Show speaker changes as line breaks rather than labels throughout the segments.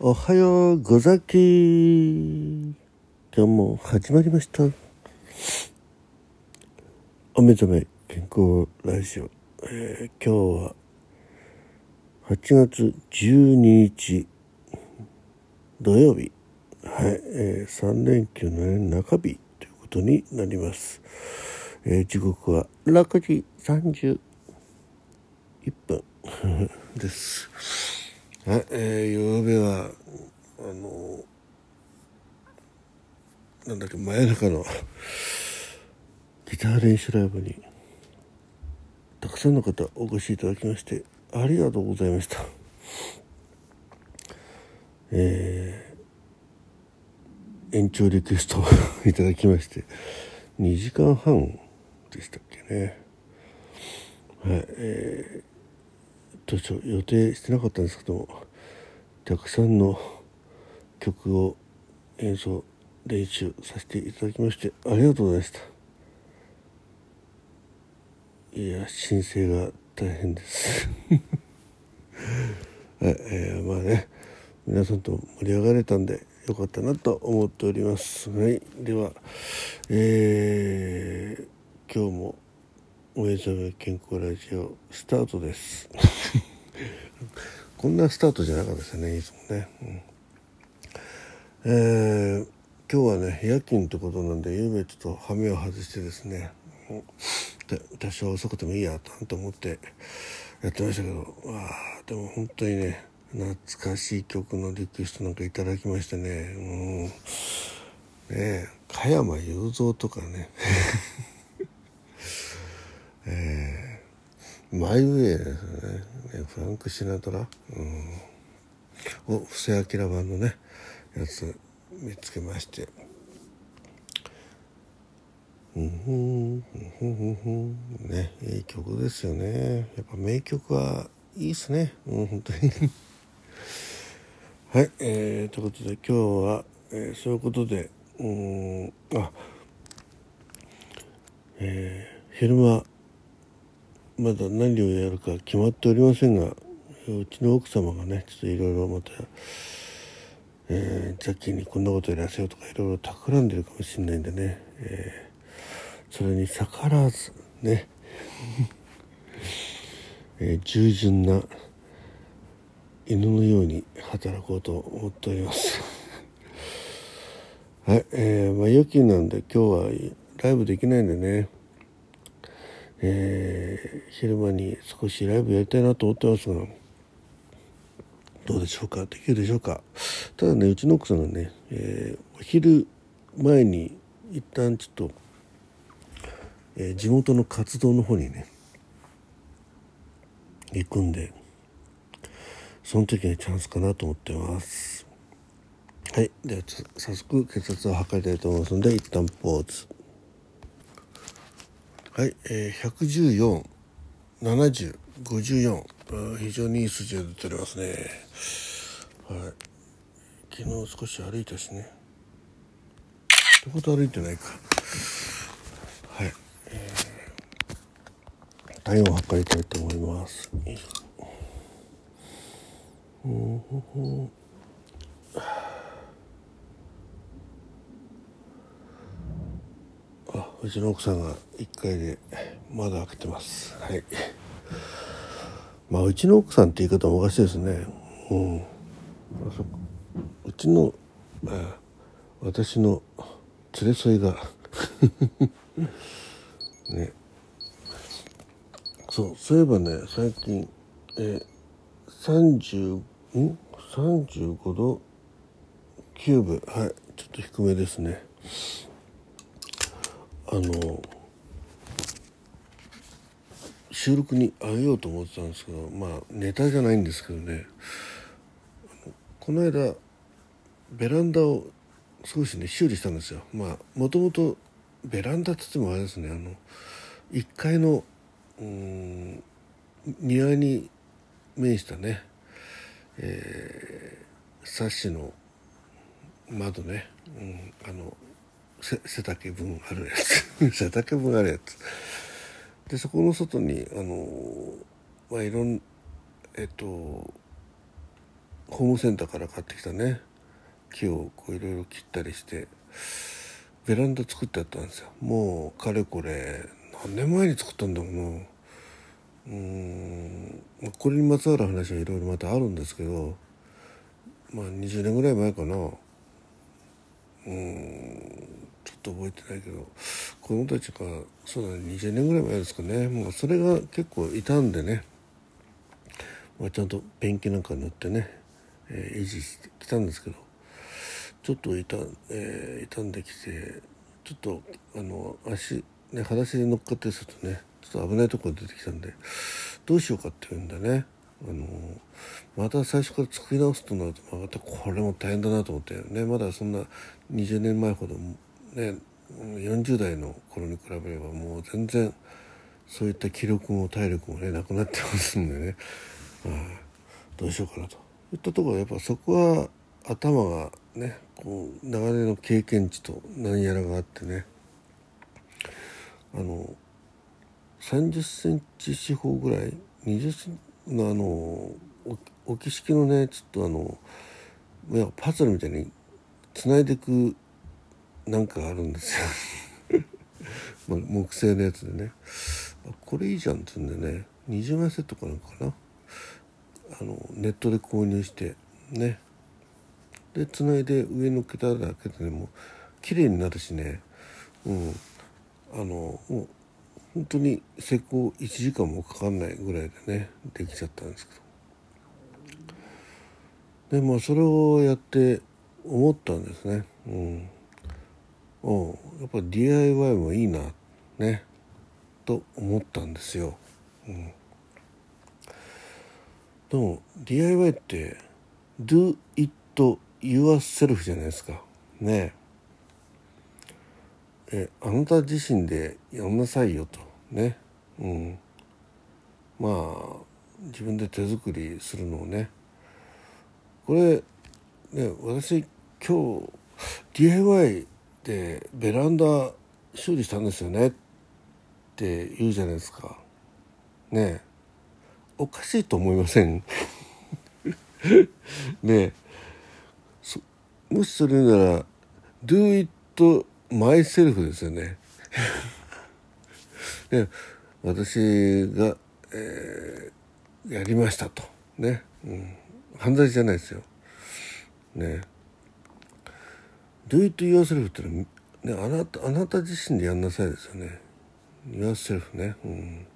おはようござき。今日も始まりました。お目覚め健康ラジオ、えー、今日は8月12日土曜日。はい、えー、3連休の、ね、中日ということになります、えー、時刻は6時31分です。はい、えー、曜日はあのなんだっけ真夜中のギター練習ライブにたくさんの方お越しいただきましてありがとうございました。えー、延長リクエスト いただきまして2時間半でしたっけね。はいえー予定してなかったんですけどたくさんの曲を演奏練習させていただきましてありがとうございました。いや申請が大変です。はい、えー、まあね皆さんと盛り上がれたんでよかったなと思っております。はいではえー、今日もお目覚め健康ラジオスタートです。こんなスタートじゃなかったですよねいつもね、うん、えー、今日はね夜勤ってことなんでゆうべちょっと羽目を外してですね。多少遅くてもいいやと思ってやってましたけど。わあでも本当にね懐かしい曲のリクエストなんかいただきましてね。うん。ね加山雄三とかねえー、マイウェイですね。フランク・シナトラ、うん、を布施明版のねやつ見つけまして。うんふんふんふんふんねいい曲ですよね。やっぱ名曲はいいっすね。うん本当に。はい、えー、ということで今日は、えー、そういうことでうんあえー、昼間まだ何をやるか決まっておりませんがうちの奥様がねちょっといろいろまた、えー、ザッキーにこんなことやらせようとかいろいろ企んでるかもしれないんでね、えー、それに逆らわずね、えー、従順な犬のように働こうと思っております。はい、えー、まあ夜勤なんで今日はライブできないんでね。えー、昼間に少しライブやりたいなと思ってますがどうでしょうか？できるでしょうか？ただねうちの奥さんがね、えー、お昼前に一旦ちょっと、えー、地元の活動の方にね行くんでその時にチャンスかなと思ってます。はいでは早速血圧を測りたいと思いますので一旦ポーズ。はい、えー、1147054非常にいい数字が出ておりますね。はい。昨日少し歩いたしね。ってこと歩いてないか。はい、えー、体温を測りたいと思います。うん。うちの奥さんが1階で窓開けてます。はい。まあうちの奥さんって言い方もおかしいですね。うん。うちの、まあ、私の連れ添いが。ね。そうそういえばね最近え30ん？35度9分はい。ちょっと低めですね。あの収録にあげようと思ってたんですけどまあネタじゃないんですけどね。この間ベランダを少しね修理したんですよ。まあもともとベランダって言ってもあれですねあの1階のうん庭に面したね、えー、サッシの窓ね、うん、あの背丈分あるやつ。背丈分あるやつ。でそこの外にあのまあいろんえっとホームセンターから買ってきたね。木をこういろいろ切ったりしてベランダ作ってあったんですよ。もうかれこれ何年前に作ったんだろうな。うん。これにまつわる話はいろいろまたあるんですけどまあ20年ぐらい前かな。うんちょっと覚えてないけど子供たちがそうだね20年ぐらい前ですかね。もうそれが結構傷んでね、まあ、ちゃんとペンキなんか塗ってね、えー、維持してきたんですけどちょっと傷,、えー、傷んできてちょっとあの足ね裸足で乗っかってするとねちょっと危ないところ出てきたんでどうしようかっていうんだね。あのまた最初から作り直すとなるとまたこれも大変だなと思ってねまだそんな20年前ほどね40代の頃に比べればもう全然そういった気力も体力もねなくなってますんでね、あ、どうしようかなと。いったところやっぱそこは頭がねこう長年の経験値と何やらがあってね。あの30センチ四方ぐらい20センチのあの置き式のねちょっとあのパズルみたいにつないでいくなんかあるんですよ。まあ、木製のやつでね。これいいじゃんって言うんでね。20枚セットかなんかな。あのネットで購入してね。でつないで上のっけただけでも綺麗になるしね。うん。あのもう本当に施工1時間もかかんないぐらいでねできちゃったんですけど。でまあそれをやって思ったんですね。うん。うんやっぱ DIY もいいなね。と思ったんですよ、うん、でも DIY って Do it yourself じゃないですか。ねえ。えあなた自身でやんなさいよと。ね。うん。まあ自分で手作りするのをね。これね私今日 DIY でベランダ修理したんですよね。って言うじゃないですか。ね。おかしいと思いません？ね。もしそれなら Do it myself ですよね。で 私が、えー、やりましたと。ね、うん、犯罪じゃないですよ。ね。Do it yourself ってのは、ね、あなたあなた自身でやんなさいですよね。yourself ね、うん、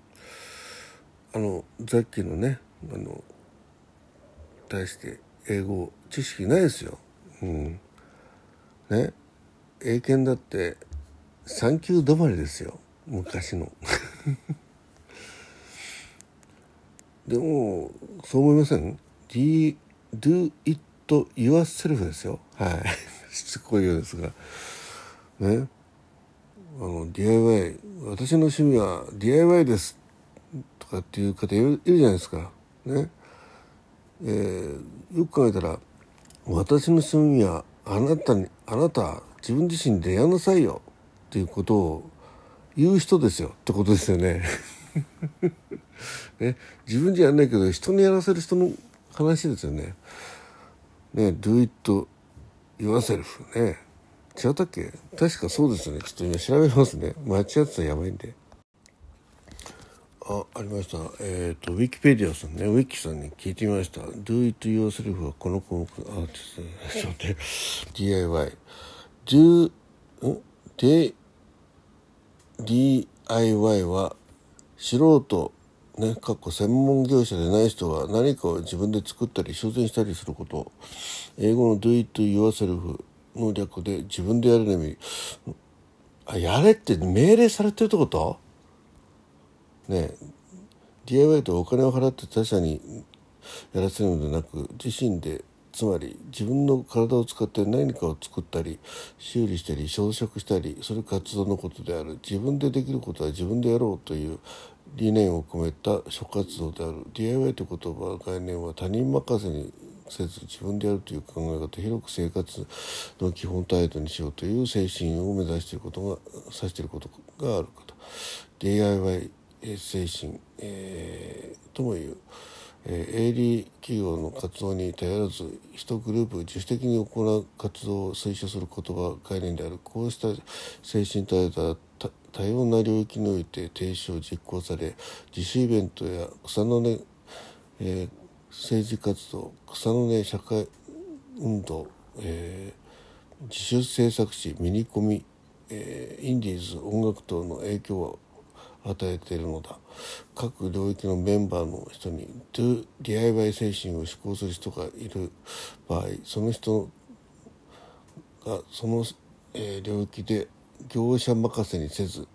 あのさっきのねあの対して英語知識ないですよ。うん。ね。英検だって3級止まりですよ。昔の。でもそう思いません？D do it yourself ですよ。はい。しつこいようですが。ね。あの DIY 私の趣味は DIY ですとかっていう方いるいるじゃないですか。ね。えー、よく考えたら私の趣味はあなたにあなた自分自身でやんなさいよ。っていうことを言う人ですよ。ってことですよね。ね。自分じゃやんないけど人にやらせる人の話ですよね。ね。Do it yourself ね。違ったっけ？確かそうですよね。ちょっと今調べますね。間違ってたらやばいんで。あ、ありました。えっ、ー、と、ウィキペディアさんね、ウィキさんに聞いてみました。Do it yourself はこの項目、あ、です。ね、ちょっと待って、DIY。Do, で、DIY は素人、ね、かっこ専門業者でない人が何かを自分で作ったり修繕したりすること。英語の Do it yourself の略で自分でやるの意味。あ、やれって命令されてるってこと？ね DIY とお金を払って他者にやらせるのではなく自身でつまり自分の体を使って何かを作ったり修理したり装飾したりそれ活動のことである。自分でできることは自分でやろうという理念を込めた諸活動である。DIY という言葉概念は他人任せにせず自分でやるという考え方広く生活の基本態度にしようという精神を目指していることが指していることがあること。DIY 精神、えー、ともいう、えー、営利企業の活動に頼らず一グループ自主的に行う活動を推奨する言葉概念である。こうした精神体だ多様な領域において停止を実行され自主イベントや草の根、えー、政治活動草の根社会運動、えー、自主制作誌ミニコミ、えー、インディーズ音楽等の影響を与えているのだ。各領域のメンバーの人に DIY 精神を志向する人がいる場合その人がその、えー、領域で業者任せにせず、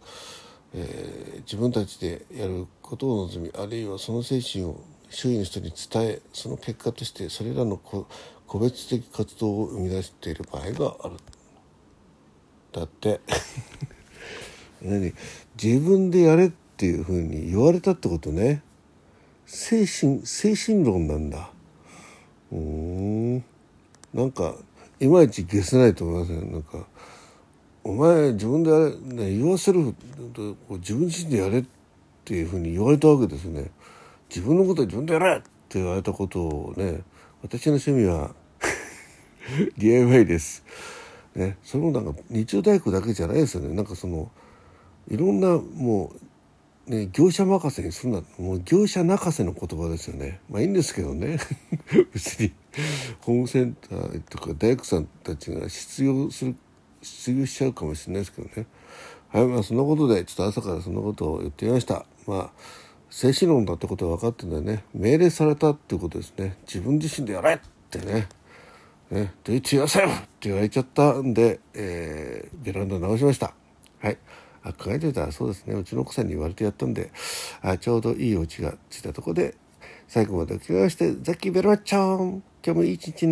えー、自分たちでやることを望みあるいはその精神を周囲の人に伝えその結果としてそれらの個別的活動を生み出している場合がある。だって。何？自分でやれっていうふうに言われたってことね。精神精神論なんだ。うん。なんかいまいち消せないと思いますね。なんかお前自分でやれ、ね、言わせる自分自身でやれっていうふうに言われたわけですね。自分のことは自分でやれって言われたことをね私の趣味は DIY です。ね、それもなんか日曜大工だけじゃないですよね。なんかそのいろんなもう、ね、業者任せにするなもう業者泣かせの言葉ですよね。まあいいんですけどね。別に。ホームセンターとか大工さんたちが失業する失業しちゃうかもしれないですけどね。はいまあそんなことでちょっと朝からそんなことを言ってみました。まあ精神論だってことは分かってんだよね。命令されたっていうことですね。自分自身でやれってね。ね、で、チアセブって言われちゃったんで、えー、ベランダ直しました。はい。あ、考えてたらそうですね。うちの奥さんに言われてやったんで、あちょうどいいお家がついたとこで、最後までお聞きして、ザッキーベルマッチョン今日もいい一日